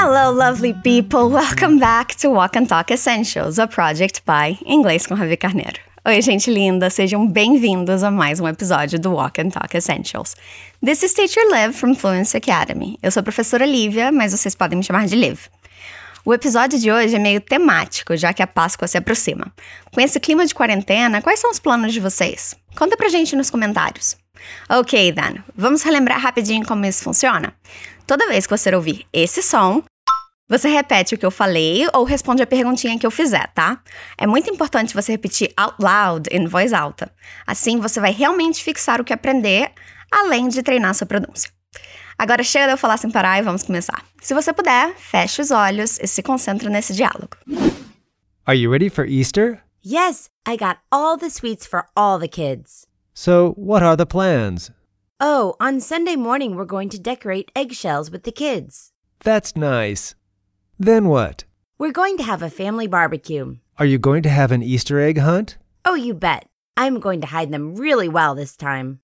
Hello, lovely people! Welcome back to Walk and Talk Essentials, a project by Inglês com Ravi Carneiro. Oi, gente linda! Sejam bem-vindos a mais um episódio do Walk and Talk Essentials. This is Teacher Liv from Fluency Academy. Eu sou a professora Lívia, mas vocês podem me chamar de Liv. O episódio de hoje é meio temático, já que a Páscoa se aproxima. Com esse clima de quarentena, quais são os planos de vocês? Conta pra gente nos comentários. Ok, Dan, vamos relembrar rapidinho como isso funciona? Toda vez que você ouvir esse som, você repete o que eu falei ou responde a perguntinha que eu fizer, tá? É muito importante você repetir out loud, em voz alta. Assim você vai realmente fixar o que aprender, além de treinar sua pronúncia. Agora chega de eu falar sem parar e vamos começar. Se você puder, feche os olhos e se concentre nesse diálogo. Are you ready for Easter? Yes, I got all the sweets for all the kids. So, what are the plans? Oh, on Sunday morning we're going to decorate eggshells with the kids. That's nice. Then what? We're going to have a family barbecue. Are you going to have an Easter egg hunt? Oh, you bet. I'm going to hide them really well this time.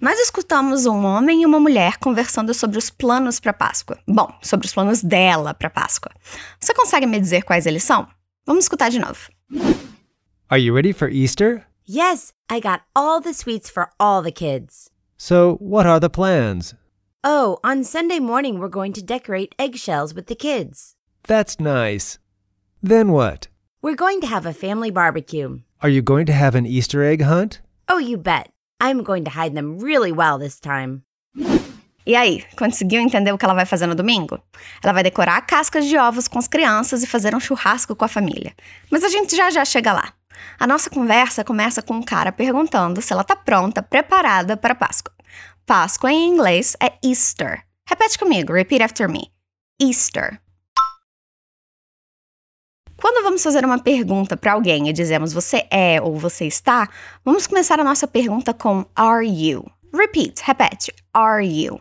Nós escutamos um homem e uma mulher conversando sobre os planos para Páscoa. Bom, sobre os planos dela para Páscoa. Você consegue me dizer quais eles são? Vamos escutar de novo. Are you ready for Easter? Yes, I got all the sweets for all the kids. So, what are the plans? Oh, on Sunday morning we're going to decorate eggshells with the kids. That's nice. Then what? We're going to have a family barbecue. Are you going to have an Easter egg hunt? Oh, you bet. I'm going to hide them really well this time. E aí, conseguiu entender o que ela vai fazer no domingo? Ela vai decorar cascas de ovos com as crianças e fazer um churrasco com a família. Mas a gente já já chega lá. A nossa conversa começa com um cara perguntando se ela tá pronta, preparada para Páscoa. Páscoa em inglês é Easter. Repete comigo, repeat after me. Easter. Quando vamos fazer uma pergunta para alguém e dizemos você é ou você está, vamos começar a nossa pergunta com are you. Repeat, repete. Are you?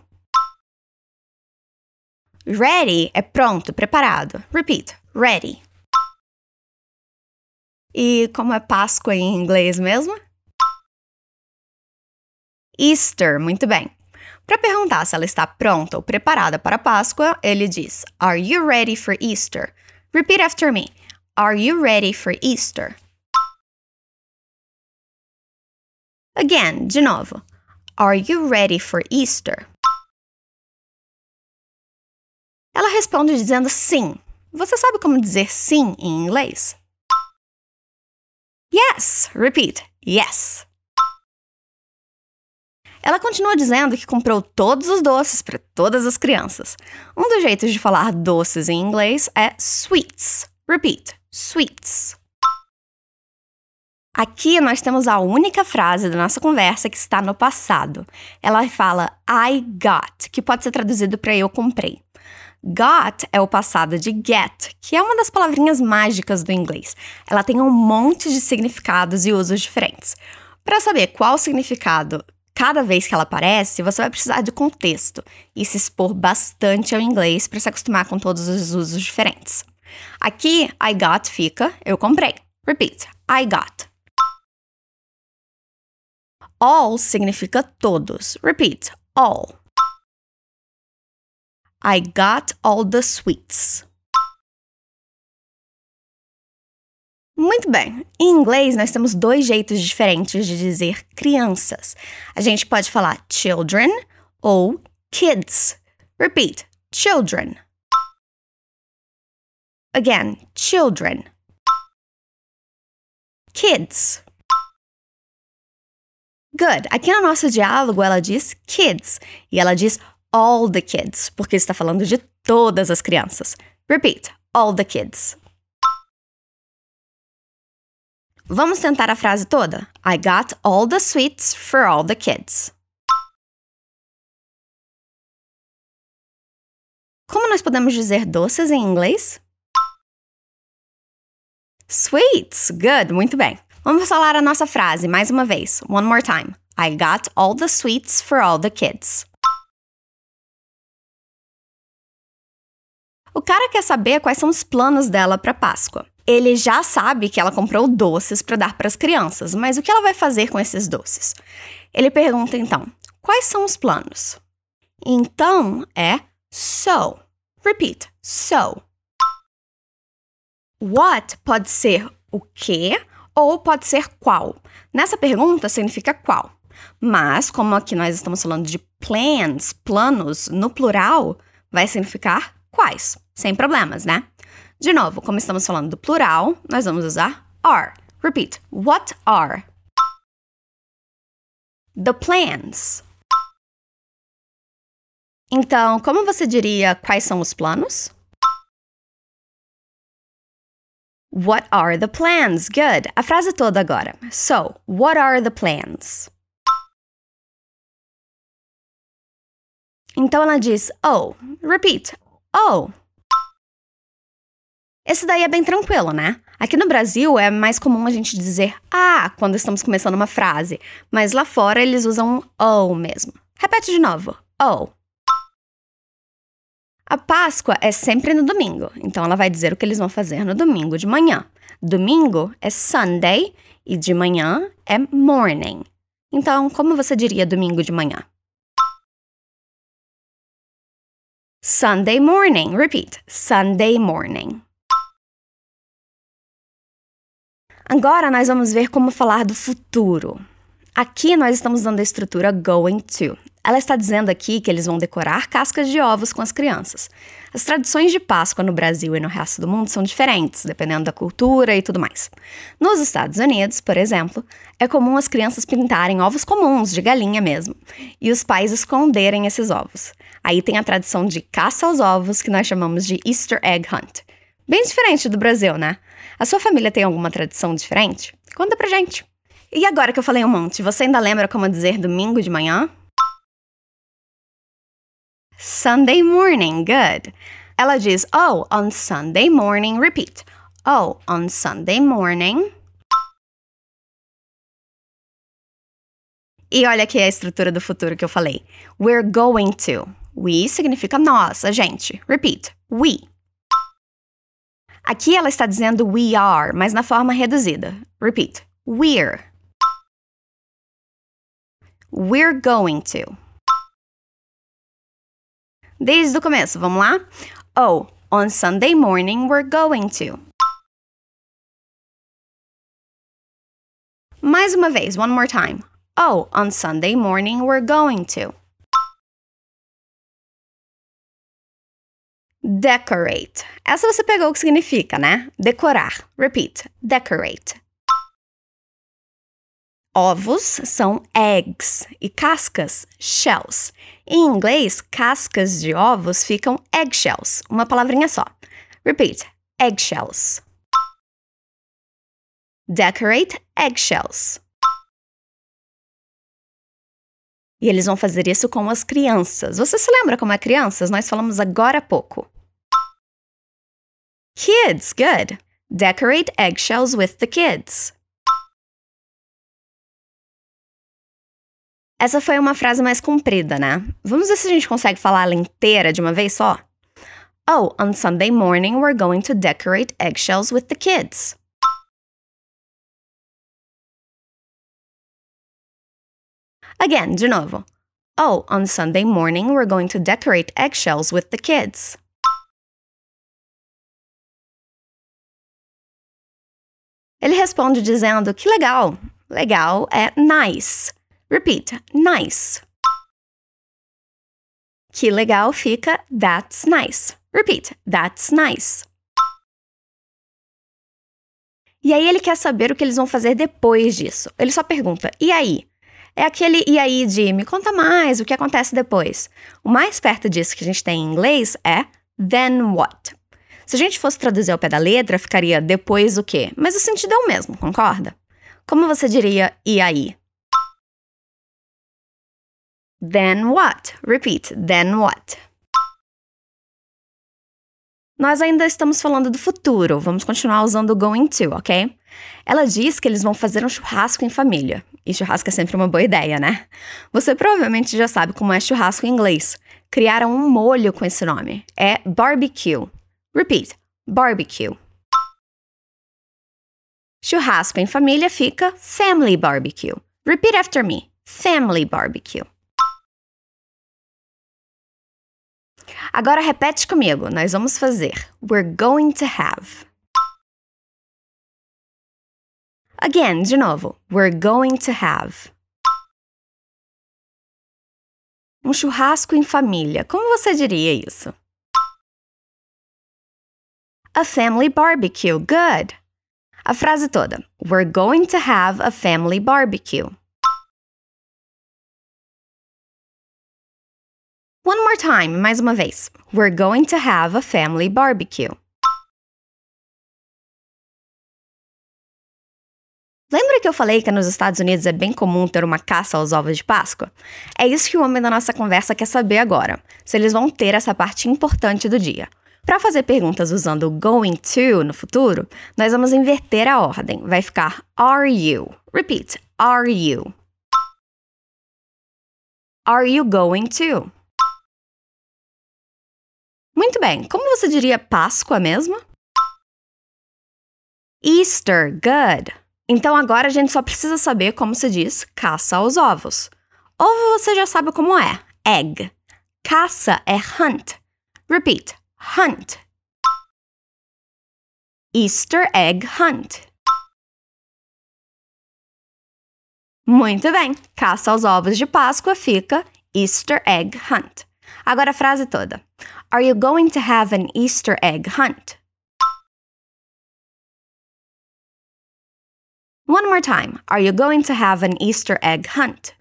Ready é pronto, preparado. Repeat. Ready. E como é Páscoa em inglês mesmo? Easter, muito bem. Para perguntar se ela está pronta ou preparada para Páscoa, ele diz: Are you ready for Easter? Repeat after me. Are you ready for Easter? Again, de novo. Are you ready for Easter? Ela responde dizendo sim. Você sabe como dizer sim em inglês? Yes. Repeat. Yes. Ela continua dizendo que comprou todos os doces para todas as crianças. Um dos jeitos de falar doces em inglês é sweets. Repeat. Sweets. Aqui nós temos a única frase da nossa conversa que está no passado. Ela fala I got, que pode ser traduzido para eu comprei. Got é o passado de get, que é uma das palavrinhas mágicas do inglês. Ela tem um monte de significados e usos diferentes. Para saber qual significado cada vez que ela aparece, você vai precisar de contexto e se expor bastante ao inglês para se acostumar com todos os usos diferentes. Aqui, I got fica eu comprei. Repeat. I got. All significa todos. Repeat. All. I got all the sweets. Muito bem. Em inglês, nós temos dois jeitos diferentes de dizer crianças. A gente pode falar children ou kids. Repeat: children. Again, children. Kids. Good. Aqui no nosso diálogo, ela diz kids e ela diz all the kids, porque está falando de todas as crianças. Repeat: all the kids. Vamos tentar a frase toda? I got all the sweets for all the kids. Como nós podemos dizer doces em inglês? Sweets! Good, muito bem. Vamos falar a nossa frase mais uma vez. One more time. I got all the sweets for all the kids. O cara quer saber quais são os planos dela para Páscoa. Ele já sabe que ela comprou doces para dar para as crianças, mas o que ela vai fazer com esses doces? Ele pergunta então: quais são os planos? Então é so. Repeat. So. What pode ser o que ou pode ser qual. Nessa pergunta significa qual. Mas, como aqui nós estamos falando de plans, planos, no plural, vai significar quais. Sem problemas, né? De novo, como estamos falando do plural, nós vamos usar are. Repeat. What are? The plans. Então, como você diria quais são os planos? What are the plans? Good. A frase toda agora. So, what are the plans? Então ela diz, oh. Repeat. Oh. Esse daí é bem tranquilo, né? Aqui no Brasil é mais comum a gente dizer ah quando estamos começando uma frase, mas lá fora eles usam oh mesmo. Repete de novo. Oh. A Páscoa é sempre no domingo, então ela vai dizer o que eles vão fazer no domingo de manhã. Domingo é Sunday e de manhã é morning. Então, como você diria domingo de manhã? Sunday morning. Repeat. Sunday morning. Agora nós vamos ver como falar do futuro. Aqui nós estamos dando a estrutura going to. Ela está dizendo aqui que eles vão decorar cascas de ovos com as crianças. As tradições de Páscoa no Brasil e no resto do mundo são diferentes, dependendo da cultura e tudo mais. Nos Estados Unidos, por exemplo, é comum as crianças pintarem ovos comuns, de galinha mesmo, e os pais esconderem esses ovos. Aí tem a tradição de caça aos ovos, que nós chamamos de Easter Egg Hunt. Bem diferente do Brasil, né? A sua família tem alguma tradição diferente? Conta pra gente! E agora que eu falei um monte, você ainda lembra como dizer domingo de manhã? Sunday morning, good. Ela diz, oh, on Sunday morning, repeat. Oh, on Sunday morning. E olha aqui a estrutura do futuro que eu falei. We're going to. We significa nós, a gente. Repeat. We. Aqui ela está dizendo we are, mas na forma reduzida. Repeat. We're. We're going to. Desde o começo, vamos lá? Oh, on Sunday morning we're going to. Mais uma vez, one more time. Oh, on Sunday morning we're going to. Decorate. Essa você pegou o que significa, né? Decorar. Repeat. Decorate. Ovos são eggs e cascas, shells. Em inglês, cascas de ovos ficam eggshells, uma palavrinha só. Repeat: eggshells. Decorate eggshells. E eles vão fazer isso com as crianças. Você se lembra como é crianças? Nós falamos agora há pouco. Kids, good. Decorate eggshells with the kids. Essa foi uma frase mais comprida, né? Vamos ver se a gente consegue falar ela inteira de uma vez só? Oh, on Sunday morning we're going to decorate eggshells with the kids. Again, de novo. Oh, on Sunday morning we're going to decorate eggshells with the kids. Ele responde dizendo que legal. Legal é nice. Repeat, nice. Que legal fica that's nice. Repeat, that's nice. E aí ele quer saber o que eles vão fazer depois disso. Ele só pergunta: "E aí?" É aquele e aí de me conta mais o que acontece depois. O mais perto disso que a gente tem em inglês é then what. Se a gente fosse traduzir ao pé da letra, ficaria depois o quê? Mas o sentido é o mesmo, concorda? Como você diria e aí? Then what? Repeat. Then what? Nós ainda estamos falando do futuro, vamos continuar usando o going to, ok? Ela diz que eles vão fazer um churrasco em família. E churrasco é sempre uma boa ideia, né? Você provavelmente já sabe como é churrasco em inglês. Criaram um molho com esse nome. É barbecue. Repeat: barbecue. Churrasco em família fica family barbecue. Repeat after me: family barbecue. Agora repete comigo. Nós vamos fazer We're going to have. Again, de novo. We're going to have. Um churrasco em família. Como você diria isso? A family barbecue. Good. A frase toda. We're going to have a family barbecue. One more time, mais uma vez. We're going to have a family barbecue. Lembra que eu falei que nos Estados Unidos é bem comum ter uma caça aos ovos de Páscoa? É isso que o homem da nossa conversa quer saber agora, se eles vão ter essa parte importante do dia. Para fazer perguntas usando going to no futuro, nós vamos inverter a ordem. Vai ficar are you? Repeat, are you? Are you going to? Muito bem, como você diria Páscoa mesmo? Easter, good. Então agora a gente só precisa saber como se diz caça aos ovos. Ovo você já sabe como é, egg. Caça é hunt. Repeat, hunt. Easter egg hunt. Muito bem, caça aos ovos de Páscoa fica Easter egg hunt. Agora a frase toda. Are you going to have an Easter egg hunt? One more time. Are you going to have an Easter egg hunt?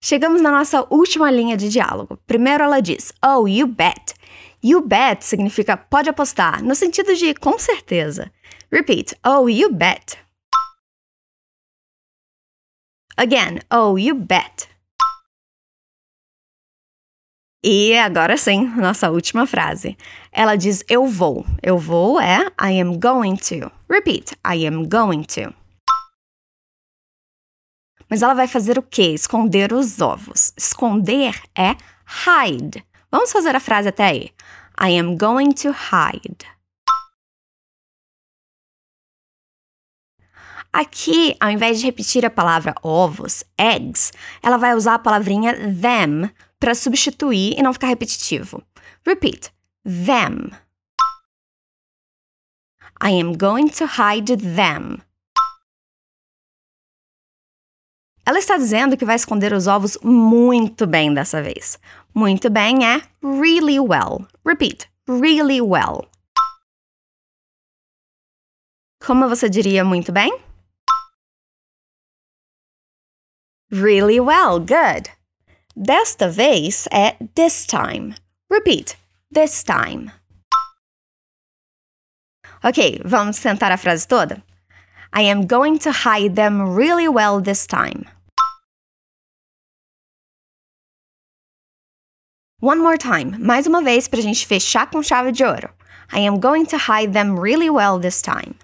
Chegamos na nossa última linha de diálogo. Primeiro ela diz: Oh, you bet. You bet significa pode apostar, no sentido de com certeza. Repeat: Oh, you bet. Again: Oh, you bet. E agora sim, nossa última frase. Ela diz eu vou. Eu vou é I am going to. Repeat, I am going to. Mas ela vai fazer o quê? Esconder os ovos. Esconder é hide. Vamos fazer a frase até aí. I am going to hide. Aqui, ao invés de repetir a palavra ovos, eggs, ela vai usar a palavrinha them para substituir e não ficar repetitivo. Repeat. Them. I am going to hide them. Ela está dizendo que vai esconder os ovos muito bem dessa vez. Muito bem é really well. Repeat. Really well. Como você diria muito bem? Really well. Good. Desta vez é this time. Repeat. This time. Ok, vamos tentar a frase toda? I am going to hide them really well this time. One more time, mais uma vez para a gente fechar com chave de ouro. I am going to hide them really well this time.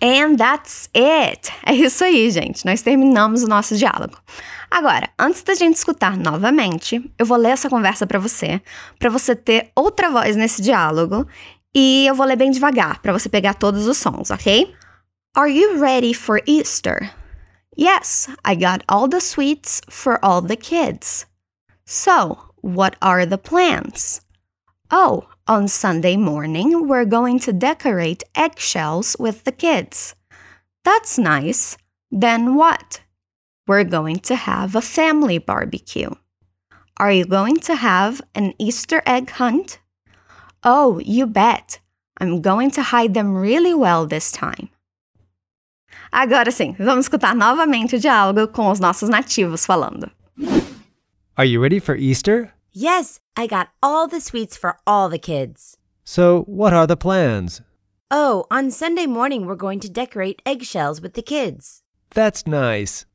And that's it! É isso aí, gente. Nós terminamos o nosso diálogo. Agora, antes da gente escutar novamente, eu vou ler essa conversa para você, para você ter outra voz nesse diálogo, e eu vou ler bem devagar, para você pegar todos os sons, ok? Are you ready for Easter? Yes, I got all the sweets for all the kids. So, what are the plans? Oh, on Sunday morning, we're going to decorate eggshells with the kids. That's nice. Then what? We're going to have a family barbecue. Are you going to have an Easter egg hunt? Oh, you bet. I'm going to hide them really well this time. Agora sim, vamos escutar novamente o diálogo com os nossos nativos falando. Are you ready for Easter? Yes, I got all the sweets for all the kids. So, what are the plans? Oh, on Sunday morning, we're going to decorate eggshells with the kids. That's nice.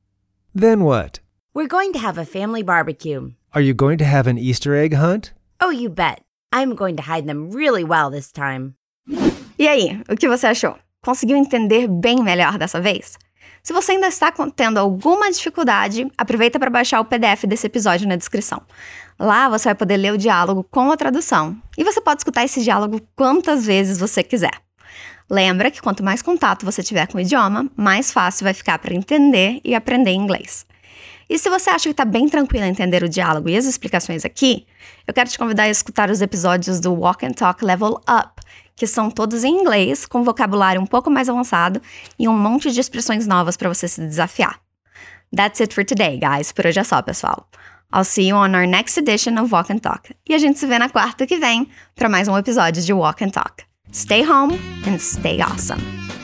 Then what? We're going to have a family barbecue. Are you going to have an Easter egg hunt? Oh, you bet. I'm going to hide them really well this time. E aí, o que você achou? Conseguiu entender bem melhor dessa vez? Se você ainda está tendo alguma dificuldade, aproveita para baixar o PDF desse episódio na descrição. Lá você vai poder ler o diálogo com a tradução. E você pode escutar esse diálogo quantas vezes você quiser. Lembra que quanto mais contato você tiver com o idioma, mais fácil vai ficar para entender e aprender inglês. E se você acha que está bem tranquilo entender o diálogo e as explicações aqui, eu quero te convidar a escutar os episódios do Walk and Talk Level Up, que são todos em inglês, com vocabulário um pouco mais avançado e um monte de expressões novas para você se desafiar. That's it for today, guys. Por hoje é só, pessoal. I'll see you on our next edition of Walk and Talk. E a gente se vê na quarta que vem para mais um episódio de Walk and Talk. Stay home and stay awesome.